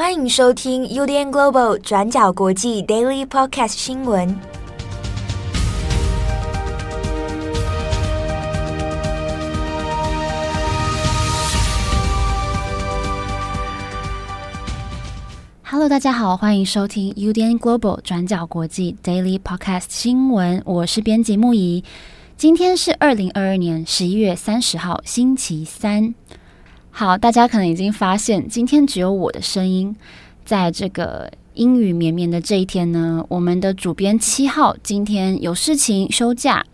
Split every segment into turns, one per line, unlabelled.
欢迎收听 UDN Global 转角国际 Daily Podcast 新闻。
Hello，大家好，欢迎收听 UDN Global 转角国际 Daily Podcast 新闻。我是编辑木仪。今天是二零二二年十一月三十号，星期三。好，大家可能已经发现，今天只有我的声音。在这个阴雨绵绵的这一天呢，我们的主编七号今天有事情休假。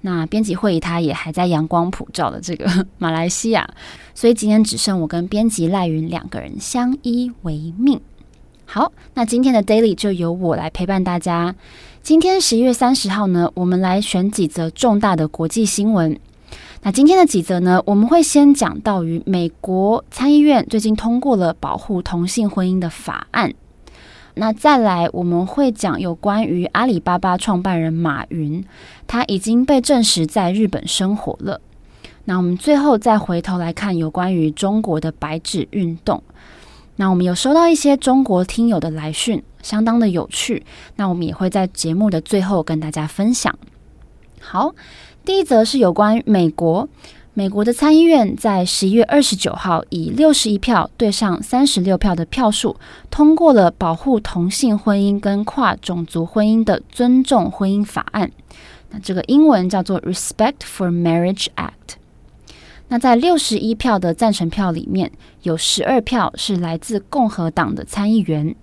那编辑会议他也还在阳光普照的这个马来西亚，所以今天只剩我跟编辑赖云两个人相依为命。好，那今天的 Daily 就由我来陪伴大家。今天十一月三十号呢，我们来选几则重大的国际新闻。那今天的几则呢，我们会先讲到于美国参议院最近通过了保护同性婚姻的法案。那再来我们会讲有关于阿里巴巴创办人马云，他已经被证实在日本生活了。那我们最后再回头来看有关于中国的白纸运动。那我们有收到一些中国听友的来讯，相当的有趣。那我们也会在节目的最后跟大家分享。好，第一则是有关美国，美国的参议院在十一月二十九号以六十一票对上三十六票的票数，通过了保护同性婚姻跟跨种族婚姻的尊重婚姻法案。那这个英文叫做 Respect for Marriage Act。那在六十一票的赞成票里面，有十二票是来自共和党的参议员。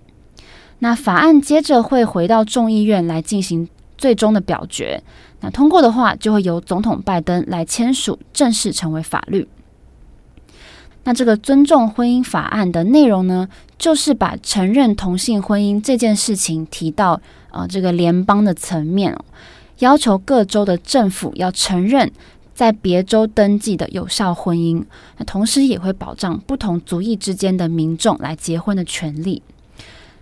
那法案接着会回到众议院来进行最终的表决。那通过的话，就会由总统拜登来签署，正式成为法律。那这个尊重婚姻法案的内容呢，就是把承认同性婚姻这件事情提到啊、呃、这个联邦的层面，要求各州的政府要承认。在别州登记的有效婚姻，那同时也会保障不同族裔之间的民众来结婚的权利。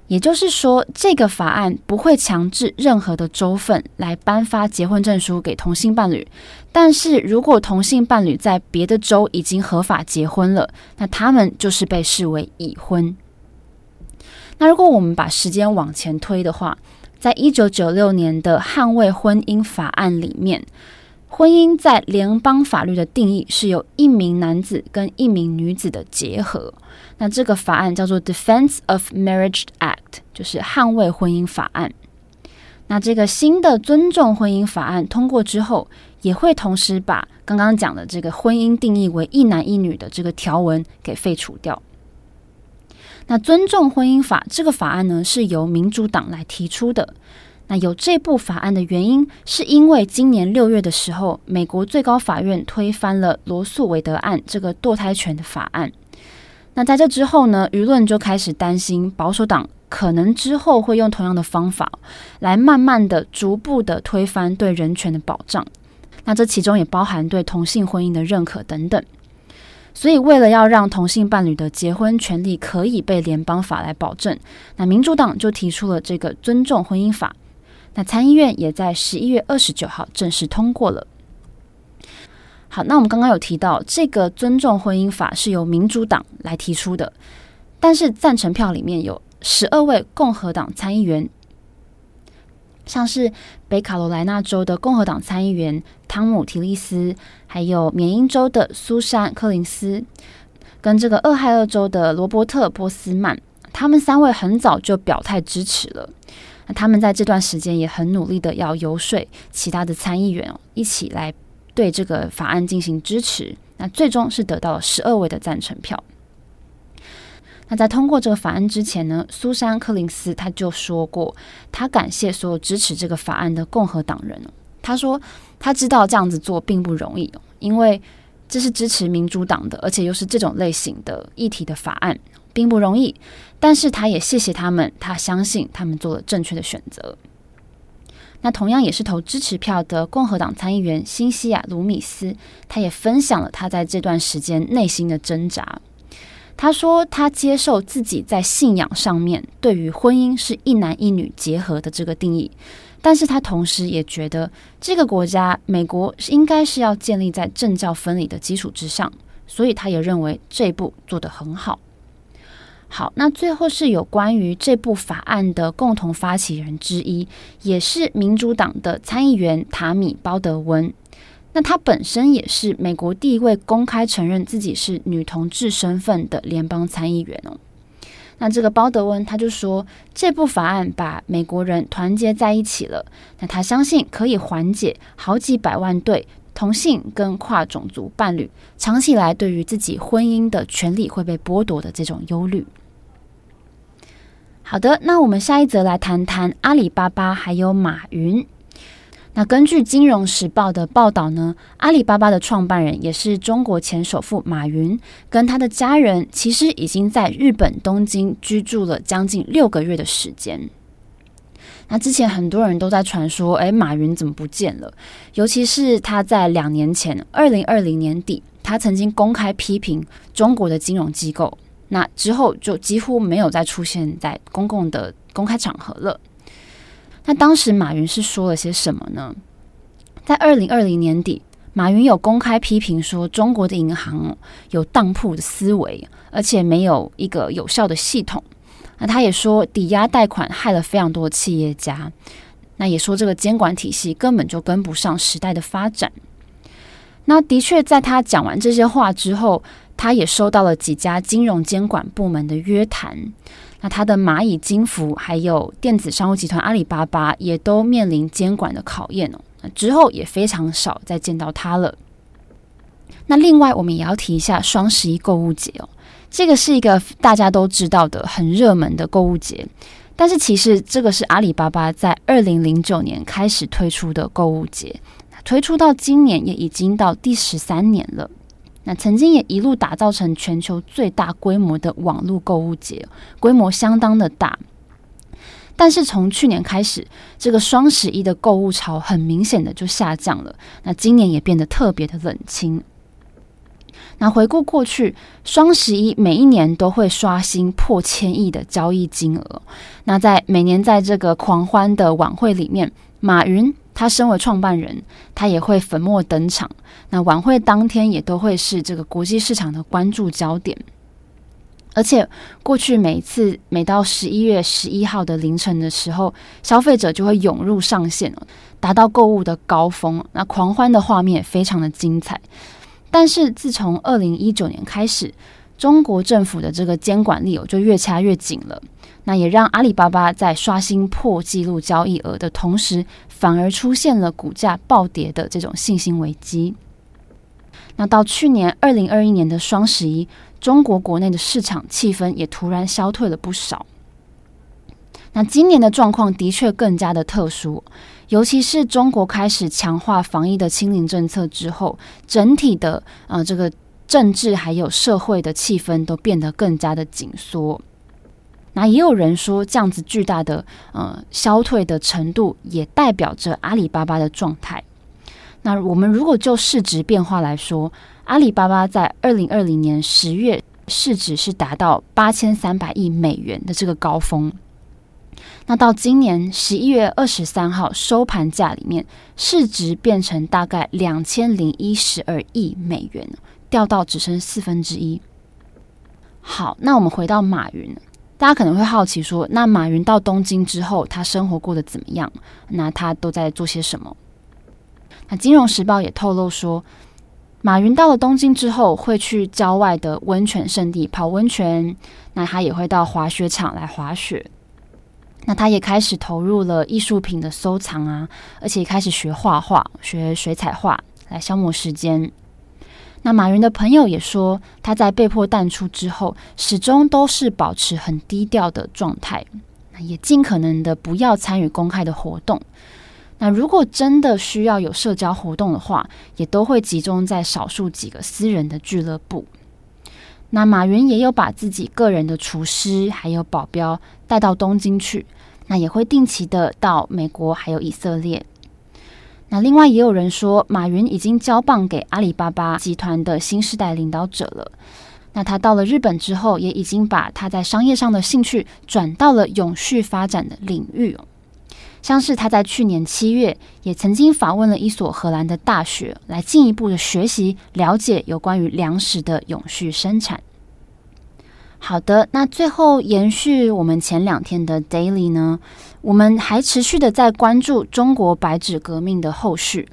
也就是说，这个法案不会强制任何的州份来颁发结婚证书给同性伴侣。但是如果同性伴侣在别的州已经合法结婚了，那他们就是被视为已婚。那如果我们把时间往前推的话，在一九九六年的捍卫婚姻法案里面。婚姻在联邦法律的定义是由一名男子跟一名女子的结合。那这个法案叫做 Defense of Marriage Act，就是捍卫婚姻法案。那这个新的尊重婚姻法案通过之后，也会同时把刚刚讲的这个婚姻定义为一男一女的这个条文给废除掉。那尊重婚姻法这个法案呢，是由民主党来提出的。那有这部法案的原因，是因为今年六月的时候，美国最高法院推翻了罗诉韦德案这个堕胎权的法案。那在这之后呢，舆论就开始担心保守党可能之后会用同样的方法，来慢慢的、逐步的推翻对人权的保障。那这其中也包含对同性婚姻的认可等等。所以，为了要让同性伴侣的结婚权利可以被联邦法来保证，那民主党就提出了这个尊重婚姻法。那参议院也在十一月二十九号正式通过了。好，那我们刚刚有提到，这个尊重婚姻法是由民主党来提出的，但是赞成票里面有十二位共和党参议员，像是北卡罗来纳州的共和党参议员汤姆·提利斯，还有缅因州的苏珊·柯林斯，跟这个俄亥俄州的罗伯特·波斯曼，他们三位很早就表态支持了。那他们在这段时间也很努力的要游说其他的参议员，一起来对这个法案进行支持。那最终是得到了十二位的赞成票。那在通过这个法案之前呢，苏珊·柯林斯他就说过，他感谢所有支持这个法案的共和党人。他说他知道这样子做并不容易，因为这是支持民主党的，而且又是这种类型的议题的法案。并不容易，但是他也谢谢他们，他相信他们做了正确的选择。那同样也是投支持票的共和党参议员辛西亚·卢米斯，他也分享了他在这段时间内心的挣扎。他说，他接受自己在信仰上面对于婚姻是一男一女结合的这个定义，但是他同时也觉得这个国家美国应该是要建立在政教分离的基础之上，所以他也认为这一步做得很好。好，那最后是有关于这部法案的共同发起人之一，也是民主党的参议员塔米鲍德温。那他本身也是美国第一位公开承认自己是女同志身份的联邦参议员哦。那这个鲍德温他就说，这部法案把美国人团结在一起了。那他相信可以缓解好几百万对同性跟跨种族伴侣长期以来对于自己婚姻的权利会被剥夺的这种忧虑。好的，那我们下一则来谈谈阿里巴巴还有马云。那根据《金融时报》的报道呢，阿里巴巴的创办人也是中国前首富马云，跟他的家人其实已经在日本东京居住了将近六个月的时间。那之前很多人都在传说，诶，马云怎么不见了？尤其是他在两年前，二零二零年底，他曾经公开批评中国的金融机构。那之后就几乎没有再出现在公共的公开场合了。那当时马云是说了些什么呢？在二零二零年底，马云有公开批评说中国的银行有当铺的思维，而且没有一个有效的系统。那他也说抵押贷款害了非常多的企业家。那也说这个监管体系根本就跟不上时代的发展。那的确，在他讲完这些话之后。他也收到了几家金融监管部门的约谈，那他的蚂蚁金服还有电子商务集团阿里巴巴也都面临监管的考验哦。之后也非常少再见到他了。那另外我们也要提一下双十一购物节哦，这个是一个大家都知道的很热门的购物节，但是其实这个是阿里巴巴在二零零九年开始推出的购物节，推出到今年也已经到第十三年了。那曾经也一路打造成全球最大规模的网络购物节，规模相当的大。但是从去年开始，这个双十一的购物潮很明显的就下降了。那今年也变得特别的冷清。那回顾过去，双十一每一年都会刷新破千亿的交易金额。那在每年在这个狂欢的晚会里面，马云。他身为创办人，他也会粉墨登场。那晚会当天也都会是这个国际市场的关注焦点。而且过去每一次每到十一月十一号的凌晨的时候，消费者就会涌入上线，达到购物的高峰。那狂欢的画面非常的精彩。但是自从二零一九年开始，中国政府的这个监管力哦就越掐越紧了。那也让阿里巴巴在刷新破纪录交易额的同时，反而出现了股价暴跌的这种信心危机。那到去年二零二一年的双十一，中国国内的市场气氛也突然消退了不少。那今年的状况的确更加的特殊，尤其是中国开始强化防疫的清零政策之后，整体的呃这个政治还有社会的气氛都变得更加的紧缩。那也有人说，这样子巨大的呃消退的程度，也代表着阿里巴巴的状态。那我们如果就市值变化来说，阿里巴巴在二零二零年十月市值是达到八千三百亿美元的这个高峰。那到今年十一月二十三号收盘价里面，市值变成大概两千零一十二亿美元，掉到只剩四分之一。好，那我们回到马云。大家可能会好奇说，那马云到东京之后，他生活过得怎么样？那他都在做些什么？那《金融时报》也透露说，马云到了东京之后，会去郊外的温泉胜地泡温泉，那他也会到滑雪场来滑雪。那他也开始投入了艺术品的收藏啊，而且开始学画画，学水彩画来消磨时间。那马云的朋友也说，他在被迫淡出之后，始终都是保持很低调的状态，也尽可能的不要参与公开的活动。那如果真的需要有社交活动的话，也都会集中在少数几个私人的俱乐部。那马云也有把自己个人的厨师还有保镖带到东京去，那也会定期的到美国还有以色列。那另外也有人说，马云已经交棒给阿里巴巴集团的新世代领导者了。那他到了日本之后，也已经把他在商业上的兴趣转到了永续发展的领域。像是他在去年七月也曾经访问了一所荷兰的大学，来进一步的学习了解有关于粮食的永续生产。好的，那最后延续我们前两天的 Daily 呢，我们还持续的在关注中国白纸革命的后续。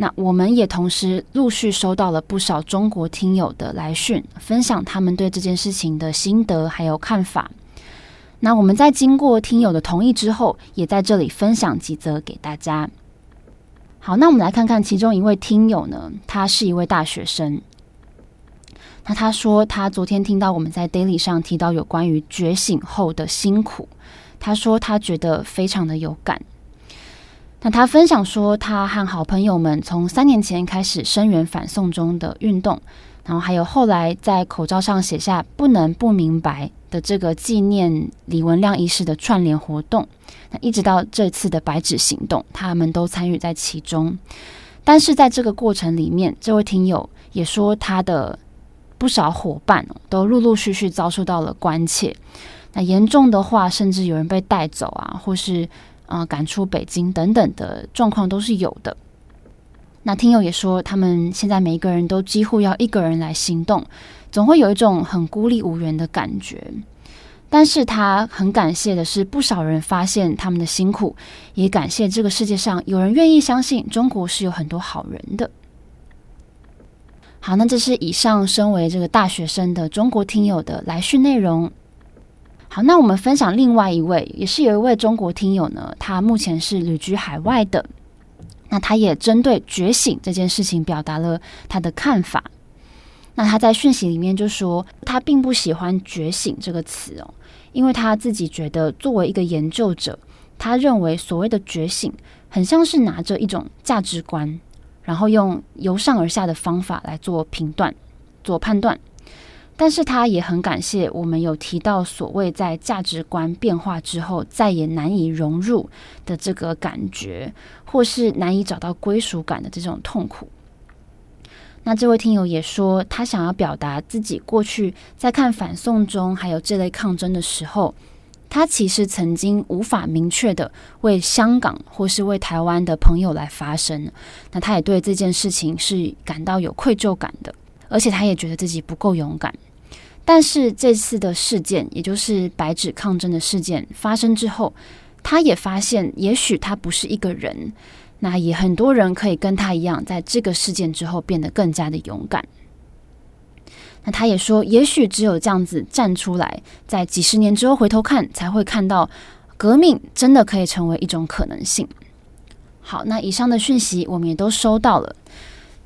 那我们也同时陆续收到了不少中国听友的来讯，分享他们对这件事情的心得还有看法。那我们在经过听友的同意之后，也在这里分享几则给大家。好，那我们来看看其中一位听友呢，他是一位大学生。那他说，他昨天听到我们在 Daily 上提到有关于觉醒后的辛苦，他说他觉得非常的有感。那他分享说，他和好朋友们从三年前开始声援反送中的运动，然后还有后来在口罩上写下“不能不明白”的这个纪念李文亮医师的串联活动，那一直到这次的白纸行动，他们都参与在其中。但是在这个过程里面，这位听友也说，他的不少伙伴都陆陆续续遭受到了关切，那严重的话，甚至有人被带走啊，或是。啊、赶出北京等等的状况都是有的。那听友也说，他们现在每一个人都几乎要一个人来行动，总会有一种很孤立无援的感觉。但是他很感谢的是，不少人发现他们的辛苦，也感谢这个世界上有人愿意相信中国是有很多好人的。好，那这是以上身为这个大学生的中国听友的来讯内容。好，那我们分享另外一位，也是有一位中国听友呢，他目前是旅居海外的。那他也针对觉醒这件事情表达了他的看法。那他在讯息里面就说，他并不喜欢“觉醒”这个词哦，因为他自己觉得作为一个研究者，他认为所谓的觉醒，很像是拿着一种价值观，然后用由上而下的方法来做评断、做判断。但是他也很感谢我们有提到所谓在价值观变化之后再也难以融入的这个感觉，或是难以找到归属感的这种痛苦。那这位听友也说，他想要表达自己过去在看反送中还有这类抗争的时候，他其实曾经无法明确的为香港或是为台湾的朋友来发声。那他也对这件事情是感到有愧疚感的，而且他也觉得自己不够勇敢。但是这次的事件，也就是白纸抗争的事件发生之后，他也发现，也许他不是一个人，那也很多人可以跟他一样，在这个事件之后变得更加的勇敢。那他也说，也许只有这样子站出来，在几十年之后回头看，才会看到革命真的可以成为一种可能性。好，那以上的讯息我们也都收到了。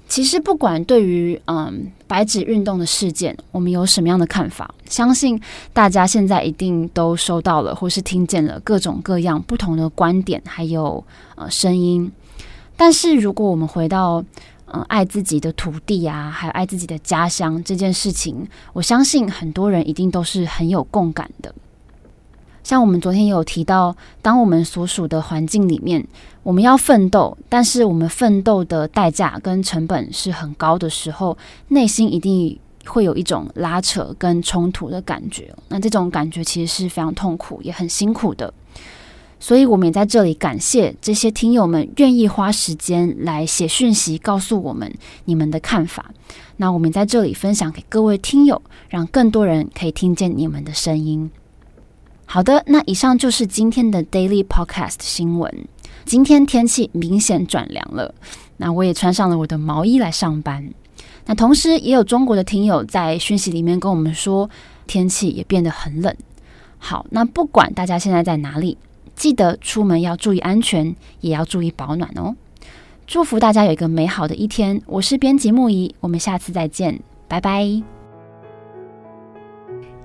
其实，不管对于嗯白纸运动的事件，我们有什么样的看法，相信大家现在一定都收到了，或是听见了各种各样不同的观点，还有呃声音。但是，如果我们回到嗯爱自己的土地啊，还有爱自己的家乡这件事情，我相信很多人一定都是很有共感的。像我们昨天也有提到，当我们所属的环境里面，我们要奋斗，但是我们奋斗的代价跟成本是很高的时候，内心一定会有一种拉扯跟冲突的感觉。那这种感觉其实是非常痛苦，也很辛苦的。所以，我们也在这里感谢这些听友们愿意花时间来写讯息，告诉我们你们的看法。那我们在这里分享给各位听友，让更多人可以听见你们的声音。好的，那以上就是今天的 Daily Podcast 新闻。今天天气明显转凉了，那我也穿上了我的毛衣来上班。那同时也有中国的听友在讯息里面跟我们说，天气也变得很冷。好，那不管大家现在在哪里，记得出门要注意安全，也要注意保暖哦。祝福大家有一个美好的一天。我是编辑木仪，我们下次再见，拜拜。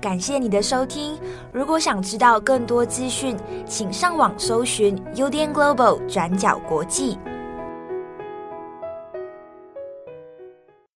感谢你的收听。如果想知道更多资讯，请上网搜寻 UDN Global 转角国际。